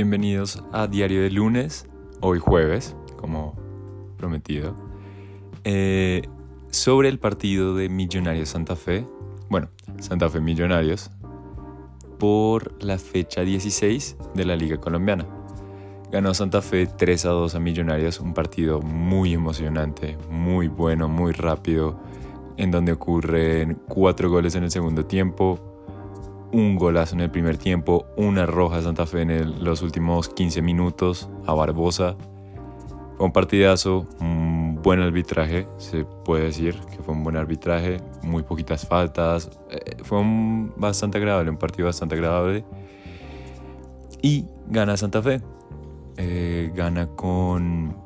Bienvenidos a Diario de Lunes, hoy jueves, como prometido, eh, sobre el partido de Millonarios Santa Fe, bueno, Santa Fe Millonarios, por la fecha 16 de la Liga Colombiana. Ganó Santa Fe 3 a 2 a Millonarios, un partido muy emocionante, muy bueno, muy rápido, en donde ocurren cuatro goles en el segundo tiempo, un golazo en el primer tiempo, una roja a Santa Fe en los últimos 15 minutos a Barbosa. Un partidazo, un buen arbitraje, se puede decir que fue un buen arbitraje, muy poquitas faltas, eh, fue un bastante agradable, un partido bastante agradable. Y gana Santa Fe, eh, gana con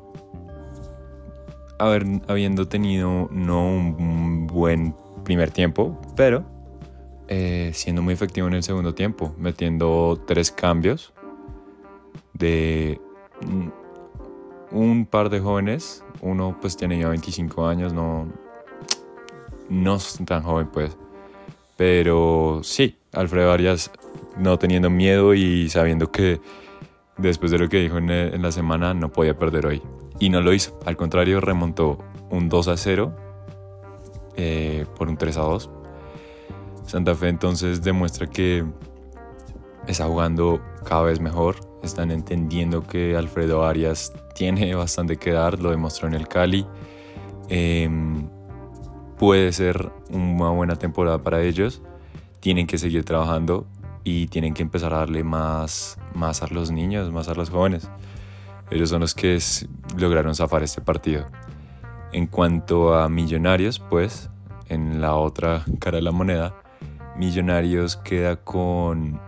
haber, habiendo tenido no un buen primer tiempo, pero eh, siendo muy efectivo en el segundo tiempo, metiendo tres cambios de un par de jóvenes. Uno pues tiene ya 25 años, no, no es tan joven pues. Pero sí, Alfredo Arias no teniendo miedo y sabiendo que después de lo que dijo en, la semana no podía perder hoy. Y no lo hizo. Al contrario, remontó un 2 a 0 eh, por un 3 a 2 Santa Fe entonces demuestra que está jugando cada vez mejor, están entendiendo que Alfredo Arias tiene bastante que dar, lo demostró en el Cali. Em, puede ser una buena temporada para ellos, tienen que seguir trabajando y tienen que empezar a darle más, más a los niños, más a los jóvenes. Ellos son los que lograron zafar este partido. En cuanto a Millonarios, pues en la otra cara de la moneda, Millonarios queda con,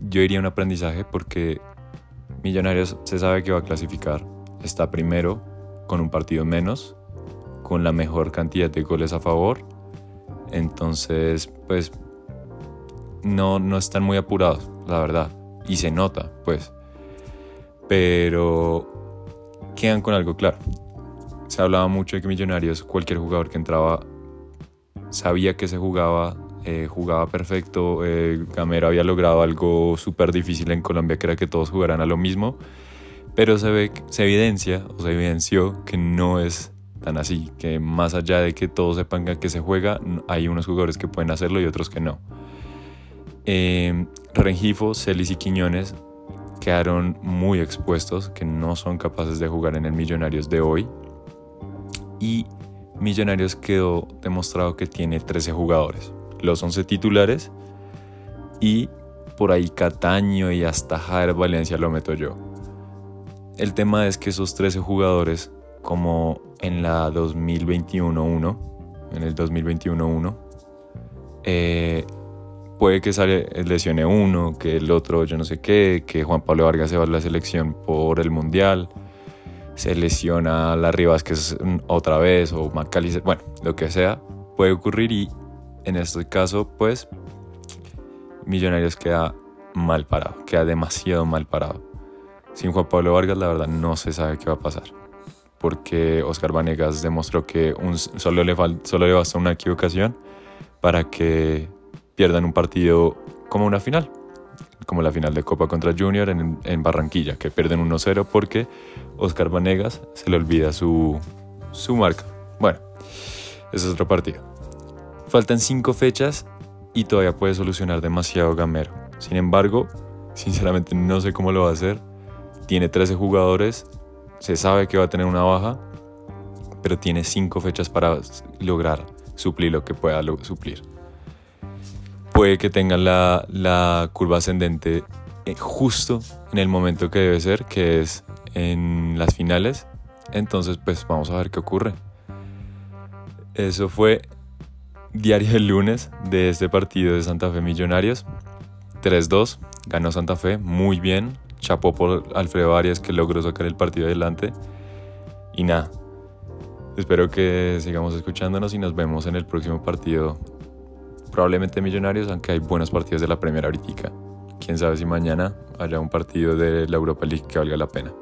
yo diría un aprendizaje porque Millonarios se sabe que va a clasificar. Está primero con un partido menos, con la mejor cantidad de goles a favor. Entonces, pues no, no están muy apurados, la verdad. Y se nota, pues. Pero quedan con algo claro. Se hablaba mucho de que Millonarios, cualquier jugador que entraba, sabía que se jugaba eh, jugaba perfecto. Eh, Gamero había logrado algo súper difícil en Colombia, que era que todos jugaran a lo mismo. Pero se, ve, se evidencia o se evidenció que no es tan así, que más allá de que todos sepan que se juega, hay unos jugadores que pueden hacerlo y otros que no. Eh, Rengifo, Celis y Quiñones quedaron muy expuestos, que no son capaces de jugar en el Millonarios de hoy. Y Millonarios quedó demostrado que tiene 13 jugadores los 11 titulares y por ahí Cataño y hasta Jair Valencia lo meto yo. El tema es que esos 13 jugadores, como en la 2021-1, en el 2021-1, eh, puede que sale, lesione uno, que el otro yo no sé qué, que Juan Pablo Vargas se va a la selección por el Mundial, se lesiona la Rivas que es otra vez, o Macalister, bueno, lo que sea, puede ocurrir y en este caso, pues, Millonarios queda mal parado, queda demasiado mal parado. Sin Juan Pablo Vargas, la verdad, no se sabe qué va a pasar. Porque Oscar Vanegas demostró que solo, le solo le basta una equivocación para que pierdan un partido como una final. Como la final de Copa contra Junior en, en Barranquilla, que pierden 1-0 porque Oscar Vanegas se le olvida su, su marca. Bueno, ese es otro partido. Faltan 5 fechas y todavía puede solucionar demasiado Gamero. Sin embargo, sinceramente no sé cómo lo va a hacer. Tiene 13 jugadores, se sabe que va a tener una baja, pero tiene 5 fechas para lograr suplir lo que pueda suplir. Puede que tenga la, la curva ascendente eh, justo en el momento que debe ser, que es en las finales. Entonces, pues vamos a ver qué ocurre. Eso fue diario del lunes de este partido de Santa Fe Millonarios. 3-2, ganó Santa Fe, muy bien. Chapó por Alfredo Arias que logró sacar el partido adelante. Y nada, espero que sigamos escuchándonos y nos vemos en el próximo partido. Probablemente Millonarios, aunque hay buenos partidos de la Primera ahorita. Quién sabe si mañana haya un partido de la Europa League que valga la pena.